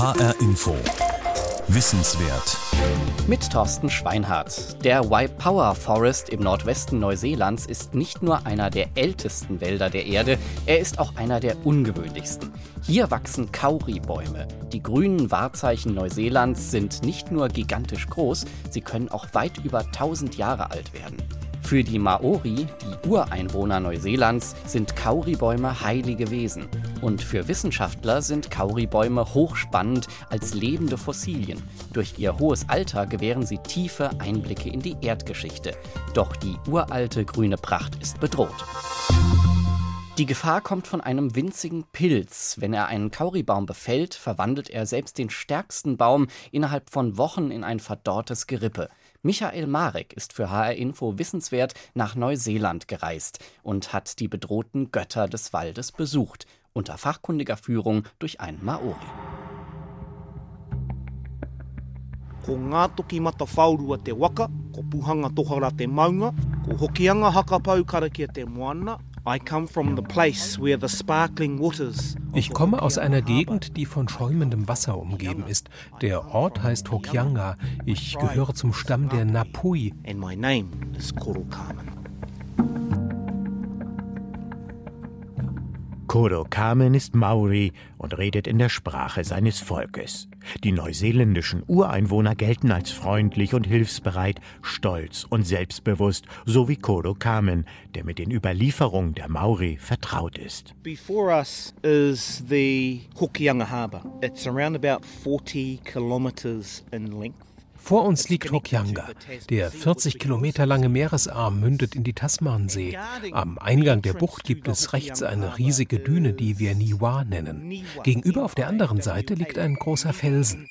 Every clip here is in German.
HR Info. Wissenswert. Mit Thorsten Schweinhardt. Der Waipower Forest im Nordwesten Neuseelands ist nicht nur einer der ältesten Wälder der Erde, er ist auch einer der ungewöhnlichsten. Hier wachsen Kauri-Bäume. Die grünen Wahrzeichen Neuseelands sind nicht nur gigantisch groß, sie können auch weit über 1000 Jahre alt werden. Für die Maori, die Ureinwohner Neuseelands, sind Kauribäume heilige Wesen. Und für Wissenschaftler sind Kauribäume hochspannend als lebende Fossilien. Durch ihr hohes Alter gewähren sie tiefe Einblicke in die Erdgeschichte. Doch die uralte grüne Pracht ist bedroht. Die Gefahr kommt von einem winzigen Pilz. Wenn er einen Kauribaum befällt, verwandelt er selbst den stärksten Baum innerhalb von Wochen in ein verdorrtes Gerippe. Michael Marek ist für HR Info wissenswert nach Neuseeland gereist und hat die bedrohten Götter des Waldes besucht, unter fachkundiger Führung durch einen Maori. Ko ngā toki mata whaurua te waka, ko tohara te maunga, ko hakapau karakia te moana, ich komme aus einer Gegend, die von schäumendem Wasser umgeben ist. Der Ort heißt Hokianga. Ich gehöre zum Stamm der Napui. And my name is Korokamen. Koro Kamen ist Maori und redet in der Sprache seines Volkes. Die neuseeländischen Ureinwohner gelten als freundlich und hilfsbereit, stolz und selbstbewusst, so wie Koro Kamen, der mit den Überlieferungen der Maori vertraut ist. Before us is the Hokianga Harbour. It's around about 40 kilometers in length. Vor uns liegt Hokianga. Der 40 Kilometer lange Meeresarm mündet in die Tasmansee. Am Eingang der Bucht gibt es rechts eine riesige Düne, die wir Niwa nennen. Gegenüber auf der anderen Seite liegt ein großer Felsen.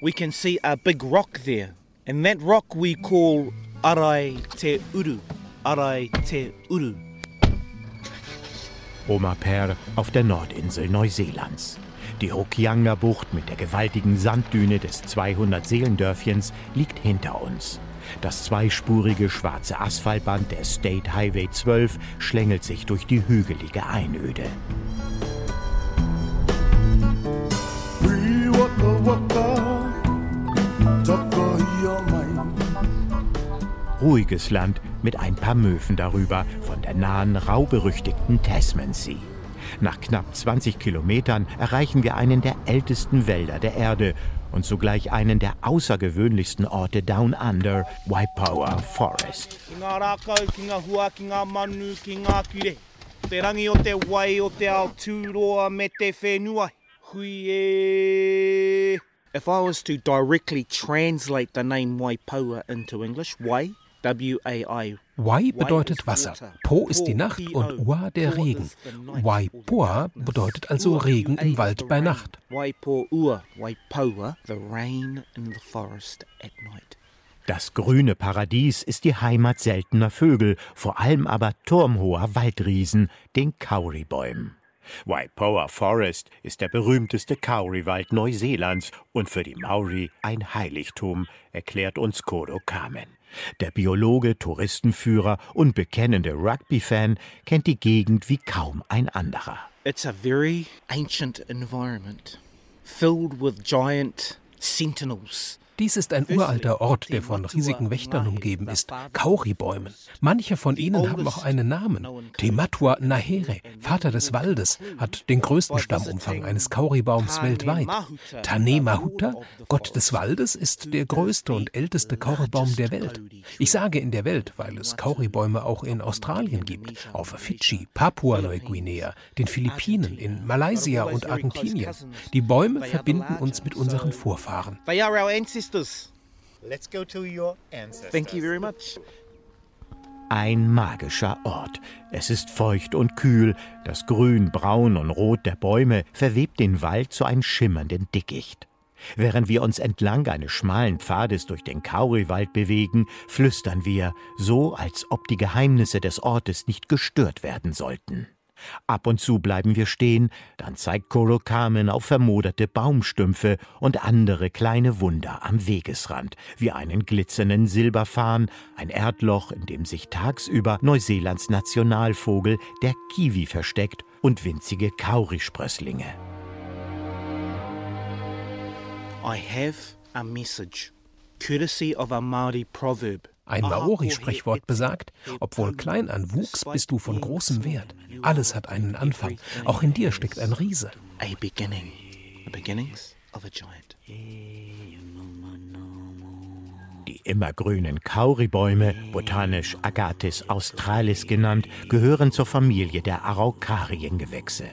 we can see a big rock there. And that rock we call Arai Te Uru. Arai Te Uru. Oma Per auf der Nordinsel Neuseelands. Die Hokianga-Bucht mit der gewaltigen Sanddüne des 200-Seelendörfchens liegt hinter uns. Das zweispurige schwarze Asphaltband der State Highway 12 schlängelt sich durch die hügelige Einöde. Ruhiges Land mit ein paar Möwen darüber von der nahen, rauberüchtigten Tasmansee. Nach knapp 20 Kilometern erreichen wir einen der ältesten Wälder der Erde und zugleich einen der außergewöhnlichsten Orte Down Under, Waipower Forest. If I was to directly translate the name Waipoa into English, Wai Wai bedeutet Wasser, Po ist die Nacht und Ua der Regen. Waipoa bedeutet also Regen im Wald bei Nacht. Das grüne Paradies ist die Heimat seltener Vögel, vor allem aber turmhoher Waldriesen, den Kauribäumen. Waipoa Forest ist der berühmteste Kauriwald Neuseelands und für die Maori ein Heiligtum, erklärt uns Kodo Kamen. Der Biologe, Touristenführer und bekennende Rugby-Fan kennt die Gegend wie kaum ein anderer. It's a very ancient environment, filled with giant sentinels dies ist ein uralter Ort, der von riesigen Wächtern umgeben ist, Kauribäumen. Manche von ihnen haben auch einen Namen. Tematua Nahere, Vater des Waldes, hat den größten Stammumfang eines Kauribaums weltweit. Tane Mahuta, Gott des Waldes, ist der größte und älteste Kauribaum der Welt. Ich sage in der Welt, weil es Kauribäume auch in Australien gibt, auf Fidschi, Papua-Neuguinea, den Philippinen, in Malaysia und Argentinien. Die Bäume verbinden uns mit unseren Vorfahren. ancestors. Let's go to your ancestors. Thank you very much. Ein magischer Ort. Es ist feucht und kühl. Das Grün, Braun und Rot der Bäume verwebt den Wald zu einem schimmernden Dickicht. Während wir uns entlang eines schmalen Pfades durch den Kauriwald bewegen, flüstern wir, so als ob die Geheimnisse des Ortes nicht gestört werden sollten. Ab und zu bleiben wir stehen, dann zeigt Koro Kamen auf vermoderte Baumstümpfe und andere kleine Wunder am Wegesrand, wie einen glitzernden Silberfarn, ein Erdloch, in dem sich tagsüber Neuseelands Nationalvogel, der Kiwi, versteckt und winzige Kaurisprösslinge. I have a message, courtesy of a Maori proverb. Ein Maori-Sprichwort besagt, obwohl klein an wuchs, bist du von großem Wert. Alles hat einen Anfang. Auch in dir steckt ein Riese. A beginning. The beginnings of a giant. Die immergrünen Kauribäume, botanisch Agathis australis genannt, gehören zur Familie der Araukariengewächse.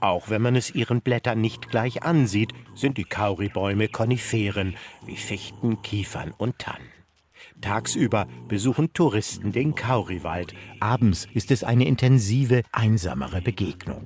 Auch wenn man es ihren Blättern nicht gleich ansieht, sind die Kauribäume Koniferen wie Fichten, Kiefern und Tannen. Tagsüber besuchen Touristen den Kauriwald. Abends ist es eine intensive, einsamere Begegnung.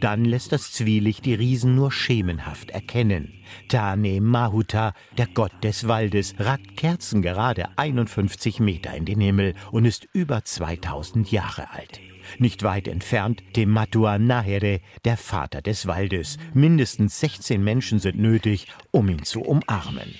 Dann lässt das Zwielicht die Riesen nur schemenhaft erkennen. Tane Mahuta, der Gott des Waldes, ragt kerzengerade 51 Meter in den Himmel und ist über 2000 Jahre alt. Nicht weit entfernt Tematua Nahere, der Vater des Waldes. Mindestens 16 Menschen sind nötig, um ihn zu umarmen.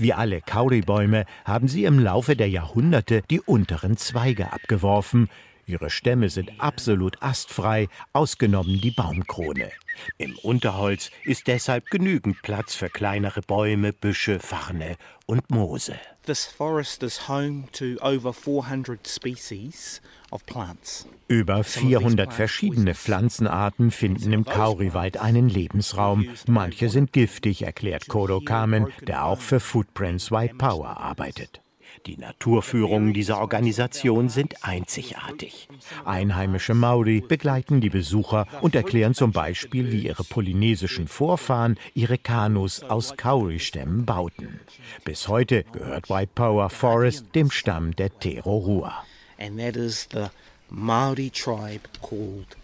Wie alle Kauribäume haben sie im Laufe der Jahrhunderte die unteren Zweige abgeworfen. Ihre Stämme sind absolut astfrei, ausgenommen die Baumkrone. Im Unterholz ist deshalb genügend Platz für kleinere Bäume, Büsche, Farne und Moose. This forest is home to over 400 species of plants. Über 400 verschiedene Pflanzenarten finden im Kauriwald einen Lebensraum. Manche sind giftig, erklärt Kodo Kamen, der auch für Footprints White Power arbeitet. Die Naturführungen dieser Organisation sind einzigartig. Einheimische Maori begleiten die Besucher und erklären zum Beispiel, wie ihre polynesischen Vorfahren ihre Kanus aus Kauri-Stämmen bauten. Bis heute gehört White Power Forest dem Stamm der Terorua. And that is the Maori tribe called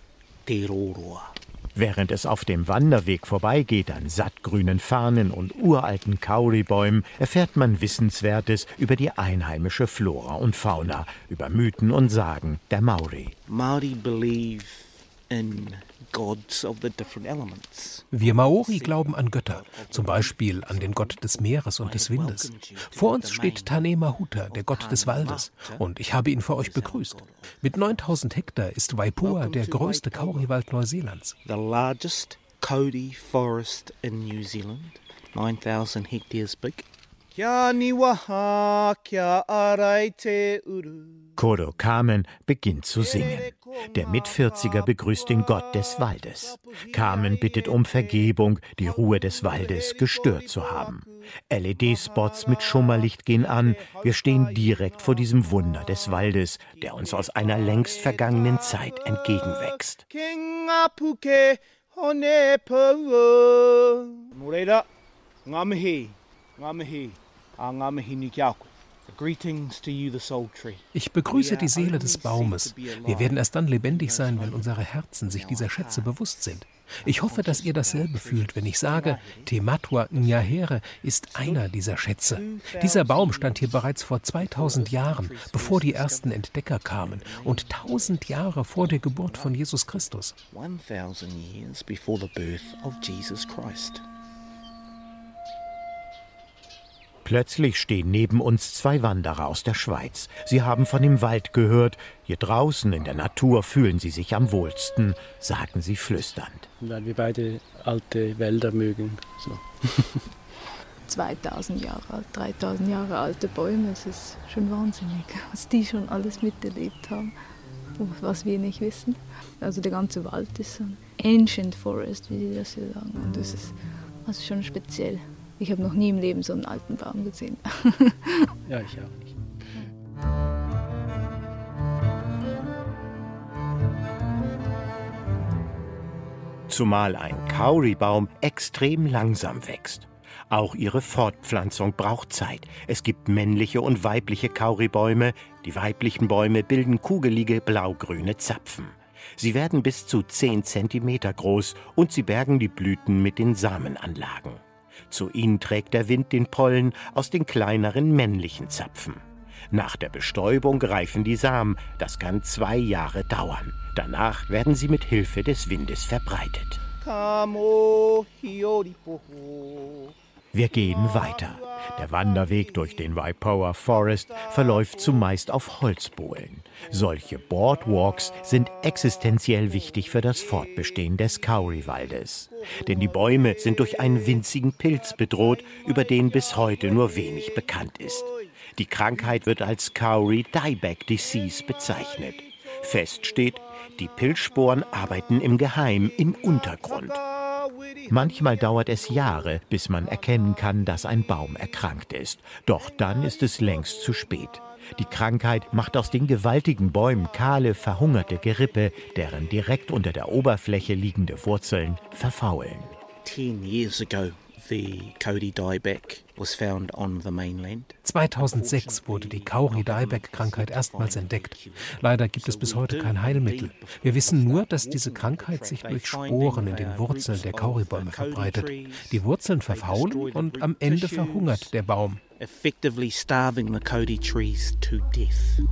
Te Roroa. Während es auf dem Wanderweg vorbeigeht an sattgrünen Farnen und uralten Kauribäumen, erfährt man Wissenswertes über die einheimische Flora und Fauna, über Mythen und Sagen der Maori. Maori believe in gods of the different elements. Wir Maori glauben an Götter, zum Beispiel an den Gott des Meeres und des Windes. Vor uns steht Tane Mahuta, der Gott des Waldes, und ich habe ihn für euch begrüßt. Mit 9000 Hektar ist Waipoa der größte Kauriwald Neuseelands. The largest Cody forest in New Zealand, 9000 hectares big. Kia niwaha, kia arai te uru. Kodo Kamen beginnt zu singen. Der Mitvierziger begrüßt den Gott des Waldes. Kamen bittet um Vergebung, die Ruhe des Waldes gestört zu haben. LED-Spots mit Schummerlicht gehen an. Wir stehen direkt vor diesem Wunder des Waldes, der uns aus einer längst vergangenen Zeit entgegenwächst. Moreira, ngamihi, ngamihi, Ich begrüße die Seele des Baumes. Wir werden erst dann lebendig sein, wenn unsere Herzen sich dieser Schätze bewusst sind. Ich hoffe, dass ihr dasselbe fühlt, wenn ich sage, Tematwa Nyahere ist einer dieser Schätze. Dieser Baum stand hier bereits vor 2000 Jahren, bevor die ersten Entdecker kamen und 1000 Jahre vor der Geburt von Jesus Christus. 1000 years before the birth of Jesus Christ. Plötzlich stehen neben uns zwei Wanderer aus der Schweiz. Sie haben von dem Wald gehört. Hier draußen in der Natur fühlen sie sich am wohlsten, sagen sie flüsternd. Weil wir beide alte Wälder mögen. So. 2000 Jahre alt, 3000 Jahre alte Bäume, es ist schon wahnsinnig, was die schon alles miterlebt haben, was wir nicht wissen. Also der ganze Wald ist so ein Ancient Forest, wie sie das hier sagen. Und das ist also schon speziell. Ich habe noch nie im Leben so einen alten Baum gesehen. Ja, ich auch nicht. Zumal ein Kauribaum extrem langsam wächst. Auch ihre Fortpflanzung braucht Zeit. Es gibt männliche und weibliche Kauribäume. Die weiblichen Bäume bilden kugelige blaugrüne Zapfen. Sie werden bis zu 10 Zentimeter groß und sie bergen die Blüten mit den Samenanlagen. Zu ihnen trägt der Wind den Pollen aus den kleineren männlichen Zapfen. Nach der Bestäubung reifen die Samen. Das kann zwei Jahre dauern. Danach werden sie mit Hilfe des Windes verbreitet. Kamo. Wir gehen weiter. Der Wanderweg durch den Waipoa Forest verläuft zumeist auf Holzbohlen. Solche Boardwalks sind existenziell wichtig für das Fortbestehen des Kauri-Waldes. Denn die Bäume sind durch einen winzigen Pilz bedroht, über den bis heute nur wenig bekannt ist. Die Krankheit wird als Kauri Dieback Disease bezeichnet. Fest steht, die Pilzsporen arbeiten im Geheim im Untergrund. Manchmal dauert es Jahre, bis man erkennen kann, dass ein Baum erkrankt ist. Doch dann ist es längst zu spät. Die Krankheit macht aus den gewaltigen Bäumen kahle, verhungerte Gerippe, deren direkt unter der Oberfläche liegende Wurzeln verfaulen. Ten years ago, the Cody dieback was found on the mainland. 2006 wurde die Kauri-Dieback-Krankheit erstmals entdeckt. Leider gibt es bis heute kein Heilmittel. Wir wissen nur, dass diese Krankheit sich durch Sporen in den Wurzeln der Kauribäume verbreitet. Die Wurzeln verfaulen und am Ende verhungert der Baum. Effectively starving the Cody trees to death.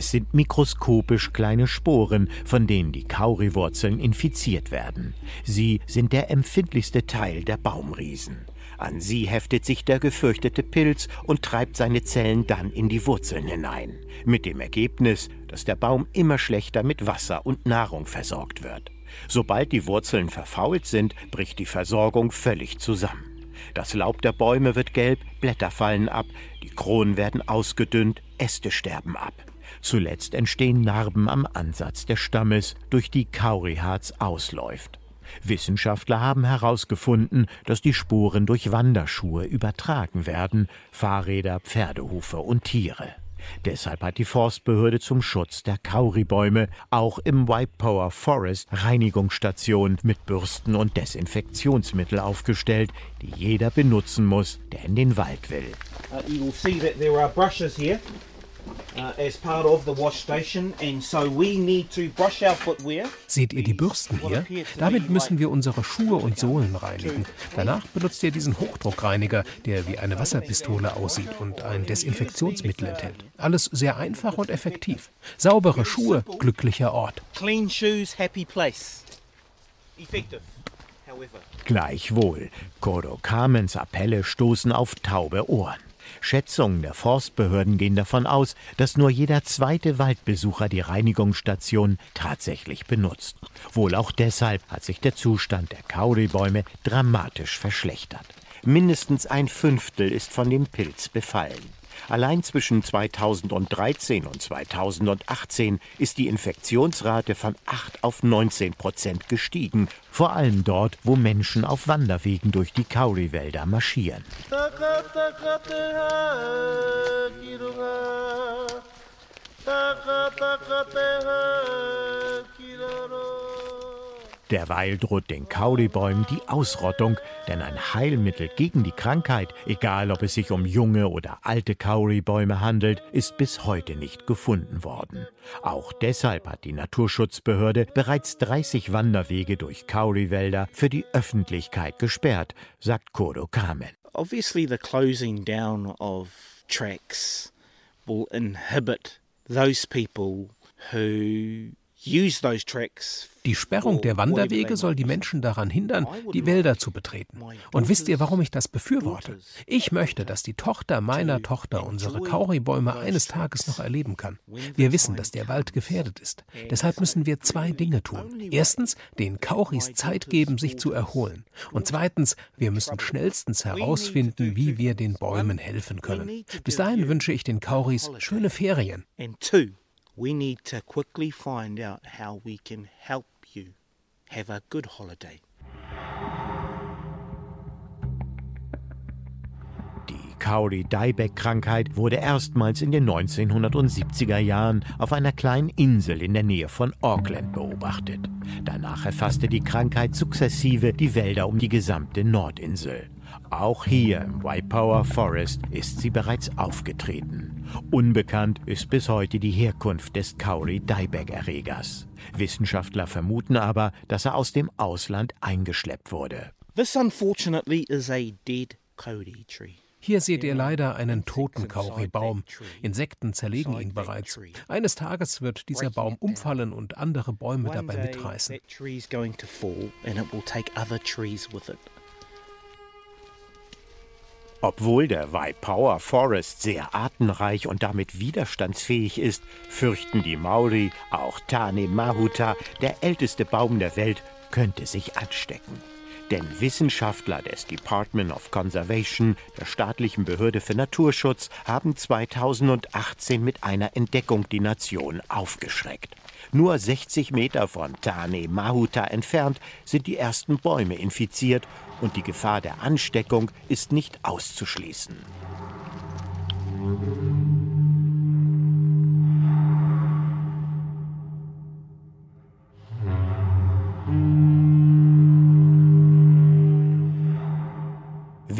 Es sind mikroskopisch kleine Sporen, von denen die Kauriwurzeln infiziert werden. Sie sind der empfindlichste Teil der Baumriesen. An sie heftet sich der gefürchtete Pilz und treibt seine Zellen dann in die Wurzeln hinein. Mit dem Ergebnis, dass der Baum immer schlechter mit Wasser und Nahrung versorgt wird. Sobald die Wurzeln verfault sind, bricht die Versorgung völlig zusammen. Das Laub der Bäume wird gelb, Blätter fallen ab, die Kronen werden ausgedünnt, Äste sterben ab. Zuletzt entstehen Narben am Ansatz des Stammes, durch die Kauriharz ausläuft. Wissenschaftler haben herausgefunden, dass die Spuren durch Wanderschuhe übertragen werden, Fahrräder, Pferdehufe und Tiere. Deshalb hat die Forstbehörde zum Schutz der Kauribäume auch im Waipoa Forest Reinigungsstationen mit Bürsten und Desinfektionsmittel aufgestellt, die jeder benutzen muss, der in den Wald will. Uh, you will see that there are brushes here. Seht ihr die Bürsten hier? Damit müssen wir unsere Schuhe und Sohlen reinigen. Danach benutzt ihr diesen Hochdruckreiniger, der wie eine Wasserpistole aussieht und ein Desinfektionsmittel enthält. Alles sehr einfach und effektiv. Saubere Schuhe, glücklicher Ort. Clean shoes, happy place. Effective. Gleichwohl, Kodo Carmens Appelle stoßen auf taube Ohren. Schätzungen der Forstbehörden gehen davon aus, dass nur jeder zweite Waldbesucher die Reinigungsstation tatsächlich benutzt. Wohl auch deshalb hat sich der Zustand der Kauribäume dramatisch verschlechtert. Mindestens ein Fünftel ist von dem Pilz befallen. Allein zwischen 2013 und 2018 ist die Infektionsrate von 8 auf 19 Prozent gestiegen, vor allem dort, wo Menschen auf Wanderwegen durch die Kauriwälder marschieren. Derweil droht den Kaulibäumen die Ausrottung, denn ein Heilmittel gegen die Krankheit, egal ob es sich um junge oder alte Kauribäume handelt, ist bis heute nicht gefunden worden. Auch deshalb hat die Naturschutzbehörde bereits 30 Wanderwege durch Kauriwälder für die Öffentlichkeit gesperrt, sagt Kodo Kamen. Obviously the closing down of tracks will inhibit those people who die Sperrung der Wanderwege soll die Menschen daran hindern, die Wälder zu betreten. Und wisst ihr, warum ich das befürworte? Ich möchte, dass die Tochter meiner Tochter unsere Kauribäume eines Tages noch erleben kann. Wir wissen, dass der Wald gefährdet ist. Deshalb müssen wir zwei Dinge tun. Erstens, den Kauris Zeit geben, sich zu erholen. Und zweitens, wir müssen schnellstens herausfinden, wie wir den Bäumen helfen können. Bis dahin wünsche ich den Kauris schöne Ferien we need to quickly find out how we can help you have a good holiday. Die Cowley-Dieback-Krankheit wurde erstmals in den 1970er Jahren auf einer kleinen Insel in der Nähe von Auckland beobachtet. Danach erfasste die Krankheit sukzessive die Wälder um die gesamte Nordinsel. Auch hier im Waipower Forest ist sie bereits aufgetreten. Unbekannt ist bis heute die Herkunft des Kauri-Dieback-Erregers. Wissenschaftler vermuten aber, dass er aus dem Ausland eingeschleppt wurde. This unfortunately is a dead Kauri tree. Hier seht ihr leider einen toten Kauribaum. Insekten zerlegen ihn bereits. Eines Tages wird dieser Baum umfallen und andere Bäume dabei mitreißen. Obwohl der Waipower Forest sehr artenreich und damit widerstandsfähig ist, fürchten die Maori, auch Tane Mahuta, der älteste Baum der Welt, könnte sich anstecken. Denn Wissenschaftler des Department of Conservation, der staatlichen Behörde für Naturschutz, haben 2018 mit einer Entdeckung die Nation aufgeschreckt. Nur 60 Meter von Tane Mahuta entfernt sind die ersten Bäume infiziert und die Gefahr der Ansteckung ist nicht auszuschließen.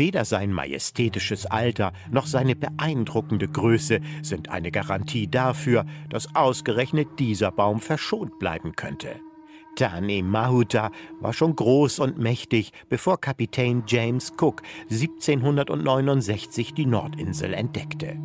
Weder sein majestätisches Alter noch seine beeindruckende Größe sind eine Garantie dafür, dass ausgerechnet dieser Baum verschont bleiben könnte. Tane Mahuta war schon groß und mächtig, bevor Kapitän James Cook 1769 die Nordinsel entdeckte.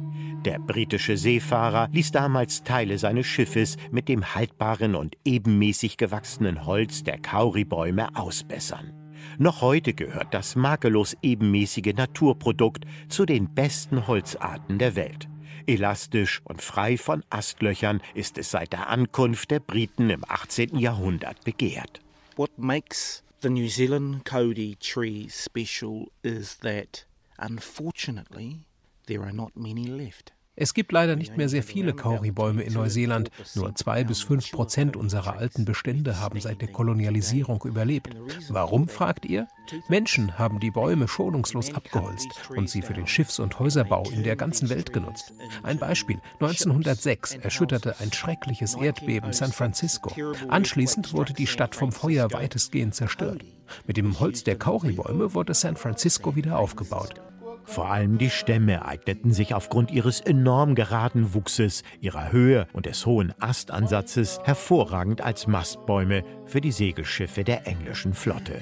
Der britische Seefahrer ließ damals Teile seines Schiffes mit dem haltbaren und ebenmäßig gewachsenen Holz der Kauribäume ausbessern. Noch heute gehört das makellos ebenmäßige Naturprodukt zu den besten Holzarten der Welt. Elastisch und frei von Astlöchern ist es seit der Ankunft der Briten im 18. Jahrhundert begehrt. What makes the New Zealand Cody tree special is that unfortunately there are not many left. Es gibt leider nicht mehr sehr viele Kauribäume in Neuseeland. Nur zwei bis fünf Prozent unserer alten Bestände haben seit der Kolonialisierung überlebt. Warum, fragt ihr? Menschen haben die Bäume schonungslos abgeholzt und sie für den Schiffs- und Häuserbau in der ganzen Welt genutzt. Ein Beispiel. 1906 erschütterte ein schreckliches Erdbeben San Francisco. Anschließend wurde die Stadt vom Feuer weitestgehend zerstört. Mit dem Holz der Kauribäume wurde San Francisco wieder aufgebaut. Vor allem die Stämme eigneten sich aufgrund ihres enorm geraden Wuchses, ihrer Höhe und des hohen Astansatzes hervorragend als Mastbäume für die Segelschiffe der englischen Flotte.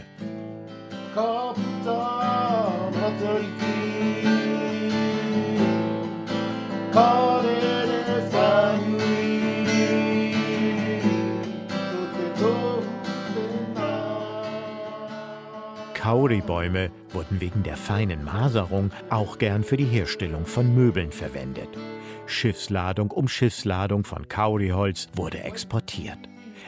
Kauribäume wurden wegen der feinen Maserung auch gern für die Herstellung von Möbeln verwendet. Schiffsladung um Schiffsladung von Kauriholz wurde exportiert.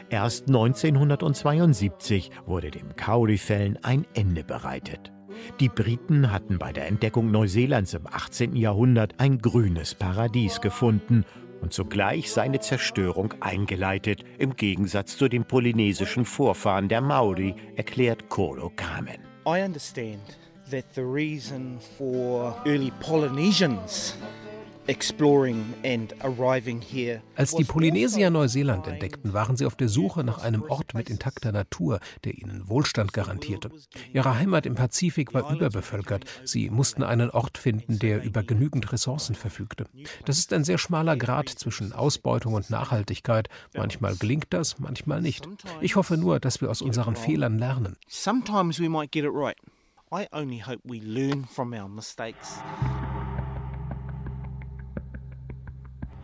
Erst 1972 wurde dem Kaurifällen ein Ende bereitet. Die Briten hatten bei der Entdeckung Neuseelands im 18. Jahrhundert ein grünes Paradies gefunden und zugleich seine Zerstörung eingeleitet, im Gegensatz zu den polynesischen Vorfahren der Maori, erklärt Koro Kamen. I understand that the reason for early Polynesians als die Polynesier Neuseeland entdeckten, waren sie auf der Suche nach einem Ort mit intakter Natur, der ihnen Wohlstand garantierte. Ihre Heimat im Pazifik war überbevölkert. Sie mussten einen Ort finden, der über genügend Ressourcen verfügte. Das ist ein sehr schmaler Grad zwischen Ausbeutung und Nachhaltigkeit. Manchmal gelingt das, manchmal nicht. Ich hoffe nur, dass wir aus unseren Fehlern lernen. Sometimes we might get it right. I only hope we learn from our mistakes.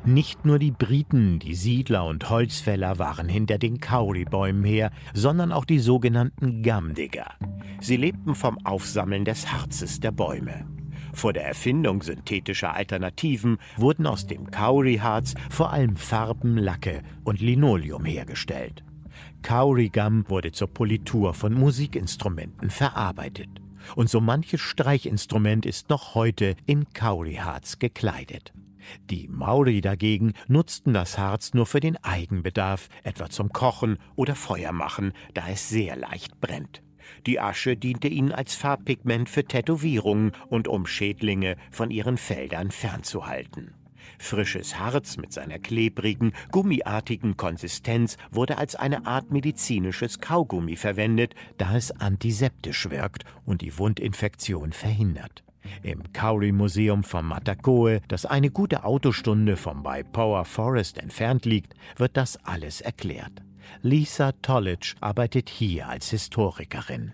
Nicht nur die Briten, die Siedler und Holzfäller waren hinter den Kauribäumen her, sondern auch die sogenannten Gamdigger. Sie lebten vom Aufsammeln des Harzes der Bäume. Vor der Erfindung synthetischer Alternativen wurden aus dem Kauriharz vor allem Farben, Lacke und Linoleum hergestellt. Kaurigam wurde zur Politur von Musikinstrumenten verarbeitet. Und so manches Streichinstrument ist noch heute in Kauriharz gekleidet. Die Maori dagegen nutzten das Harz nur für den Eigenbedarf, etwa zum Kochen oder Feuermachen, da es sehr leicht brennt. Die Asche diente ihnen als Farbpigment für Tätowierungen und um Schädlinge von ihren Feldern fernzuhalten. Frisches Harz mit seiner klebrigen, gummiartigen Konsistenz wurde als eine Art medizinisches Kaugummi verwendet, da es antiseptisch wirkt und die Wundinfektion verhindert. Im Cowrie-Museum von Matakoe, das eine gute Autostunde vom Power Forest entfernt liegt, wird das alles erklärt. Lisa Tollidge arbeitet hier als Historikerin.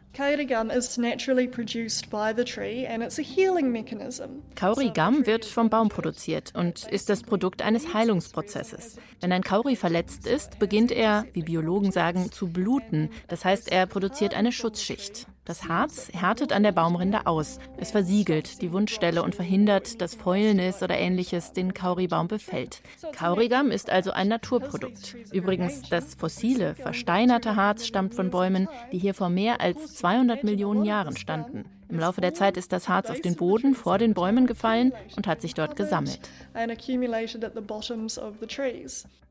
Kaurigam wird vom Baum produziert und ist das Produkt eines Heilungsprozesses. Wenn ein Kauri verletzt ist, beginnt er, wie Biologen sagen, zu bluten. Das heißt, er produziert eine Schutzschicht. Das Harz härtet an der Baumrinde aus. Es versiegelt die Wundstelle und verhindert, dass Fäulnis oder ähnliches den Kauribaum befällt. Kaurigam ist also ein Naturprodukt. Übrigens, das fossile, versteinerte Harz stammt von Bäumen, die hier vor mehr als 200 Millionen Jahren standen. Im Laufe der Zeit ist das Harz auf den Boden vor den Bäumen gefallen und hat sich dort gesammelt.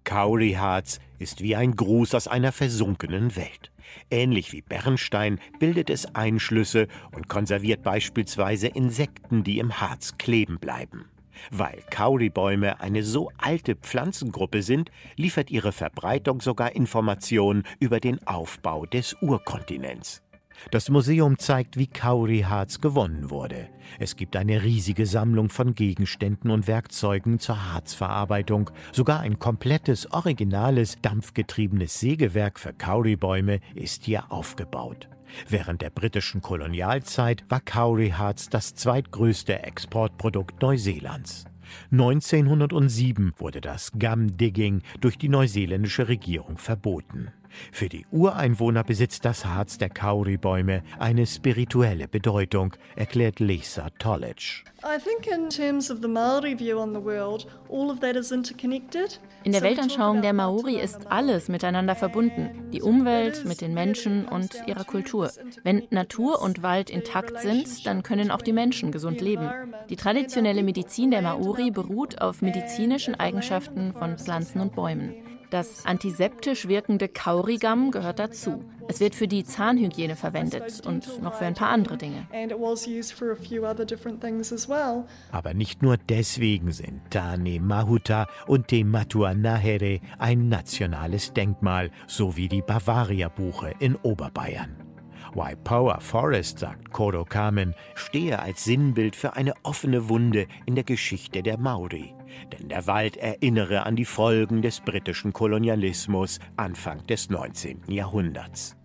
Kauriharz ist wie ein Gruß aus einer versunkenen Welt. Ähnlich wie Bernstein bildet es Einschlüsse und konserviert beispielsweise Insekten, die im Harz kleben bleiben. Weil Kauribäume eine so alte Pflanzengruppe sind, liefert ihre Verbreitung sogar Informationen über den Aufbau des Urkontinents. Das Museum zeigt, wie Kauriharz gewonnen wurde. Es gibt eine riesige Sammlung von Gegenständen und Werkzeugen zur Harzverarbeitung. Sogar ein komplettes, originales, dampfgetriebenes Sägewerk für Kauribäume ist hier aufgebaut. Während der britischen Kolonialzeit war Kauriharz das zweitgrößte Exportprodukt Neuseelands. 1907 wurde das Gum Digging durch die neuseeländische Regierung verboten. Für die Ureinwohner besitzt das Harz der Kauribäume eine spirituelle Bedeutung, erklärt Lisa Tollidge. In der Weltanschauung der Maori ist alles miteinander verbunden, die Umwelt mit den Menschen und ihrer Kultur. Wenn Natur und Wald intakt sind, dann können auch die Menschen gesund leben. Die traditionelle Medizin der Maori beruht auf medizinischen Eigenschaften von Pflanzen und Bäumen. Das antiseptisch wirkende Kaurigam gehört dazu. Es wird für die Zahnhygiene verwendet und noch für ein paar andere Dinge. Aber nicht nur deswegen sind Tane Mahuta und Te Matua Nahere ein nationales Denkmal, so wie die Bavaria-Buche in Oberbayern. Waipower Forest, sagt Koro Kamen, stehe als Sinnbild für eine offene Wunde in der Geschichte der Maori. Denn der Wald erinnere an die Folgen des britischen Kolonialismus Anfang des 19. Jahrhunderts.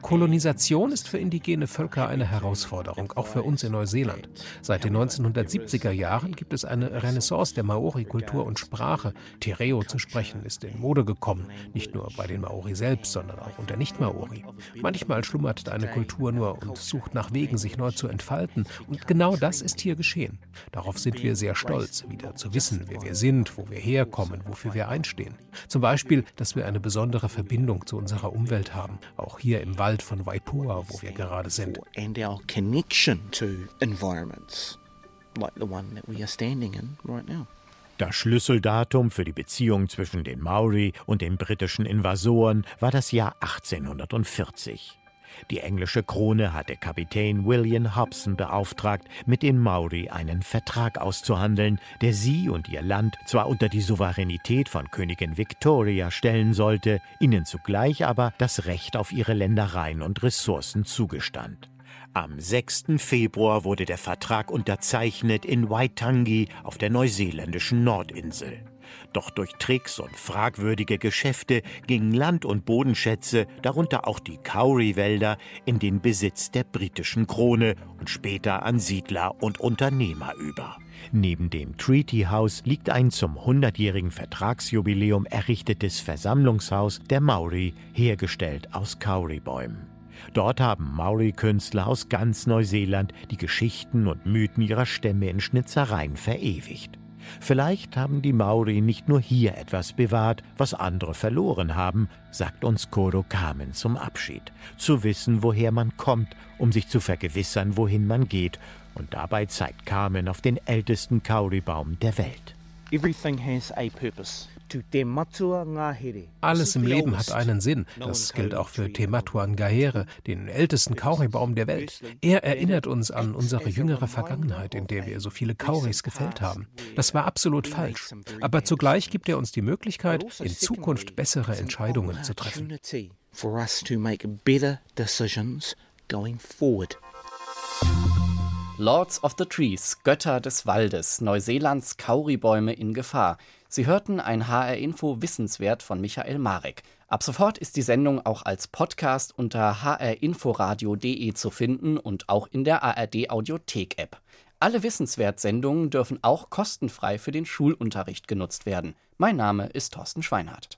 Kolonisation ist für indigene Völker eine Herausforderung, auch für uns in Neuseeland. Seit den 1970er Jahren gibt es eine Renaissance der Maori-Kultur und Sprache. Tereo zu sprechen ist in Mode gekommen, nicht nur bei den Maori selbst, sondern auch unter Nicht-Maori. Manchmal schlummert eine Kultur nur und sucht nach Wegen, sich neu zu entfalten. Und genau das ist hier geschehen. Darauf sind wir sehr stolz, wieder zu wissen, wer wir sind, wo wir herkommen, wofür wir einstehen. Zum Beispiel, dass wir eine besondere Verbindung zu unserer Umwelt haben, auch hier im Wald von Waipua, wo wir gerade sind. And our connection to environments like the one that we are standing in right now. Das Schlüsseldatum für die Beziehung zwischen den Maori und den britischen Invasoren war das Jahr 1840. Die englische Krone hatte Kapitän William Hobson beauftragt, mit den Maori einen Vertrag auszuhandeln, der sie und ihr Land zwar unter die Souveränität von Königin Victoria stellen sollte, ihnen zugleich aber das Recht auf ihre Ländereien und Ressourcen zugestand. Am 6. Februar wurde der Vertrag unterzeichnet in Waitangi auf der neuseeländischen Nordinsel. Doch durch Tricks und fragwürdige Geschäfte gingen Land- und Bodenschätze, darunter auch die Kauri-Wälder, in den Besitz der britischen Krone und später an Siedler und Unternehmer über. Neben dem Treaty House liegt ein zum 100-jährigen Vertragsjubiläum errichtetes Versammlungshaus der Maori, hergestellt aus Kauribäumen. Dort haben Maori-Künstler aus ganz Neuseeland die Geschichten und Mythen ihrer Stämme in Schnitzereien verewigt. Vielleicht haben die Maori nicht nur hier etwas bewahrt, was andere verloren haben, sagt uns Koro Kamen zum Abschied. Zu wissen, woher man kommt, um sich zu vergewissern, wohin man geht. Und dabei zeigt Kamen auf den ältesten Kauribaum der Welt. Everything has a purpose. Alles im Leben hat einen Sinn. Das gilt auch für Te Matua Ngahere, den ältesten Kauribaum der Welt. Er erinnert uns an unsere jüngere Vergangenheit, in der wir so viele Kauris gefällt haben. Das war absolut falsch. Aber zugleich gibt er uns die Möglichkeit, in Zukunft bessere Entscheidungen zu treffen. Lords of the Trees, Götter des Waldes, Neuseelands Kauribäume in Gefahr. Sie hörten ein HR Info Wissenswert von Michael Marek. Ab sofort ist die Sendung auch als Podcast unter hrinforadio.de zu finden und auch in der ARD Audiothek App. Alle Wissenswert-Sendungen dürfen auch kostenfrei für den Schulunterricht genutzt werden. Mein Name ist Thorsten Schweinhardt.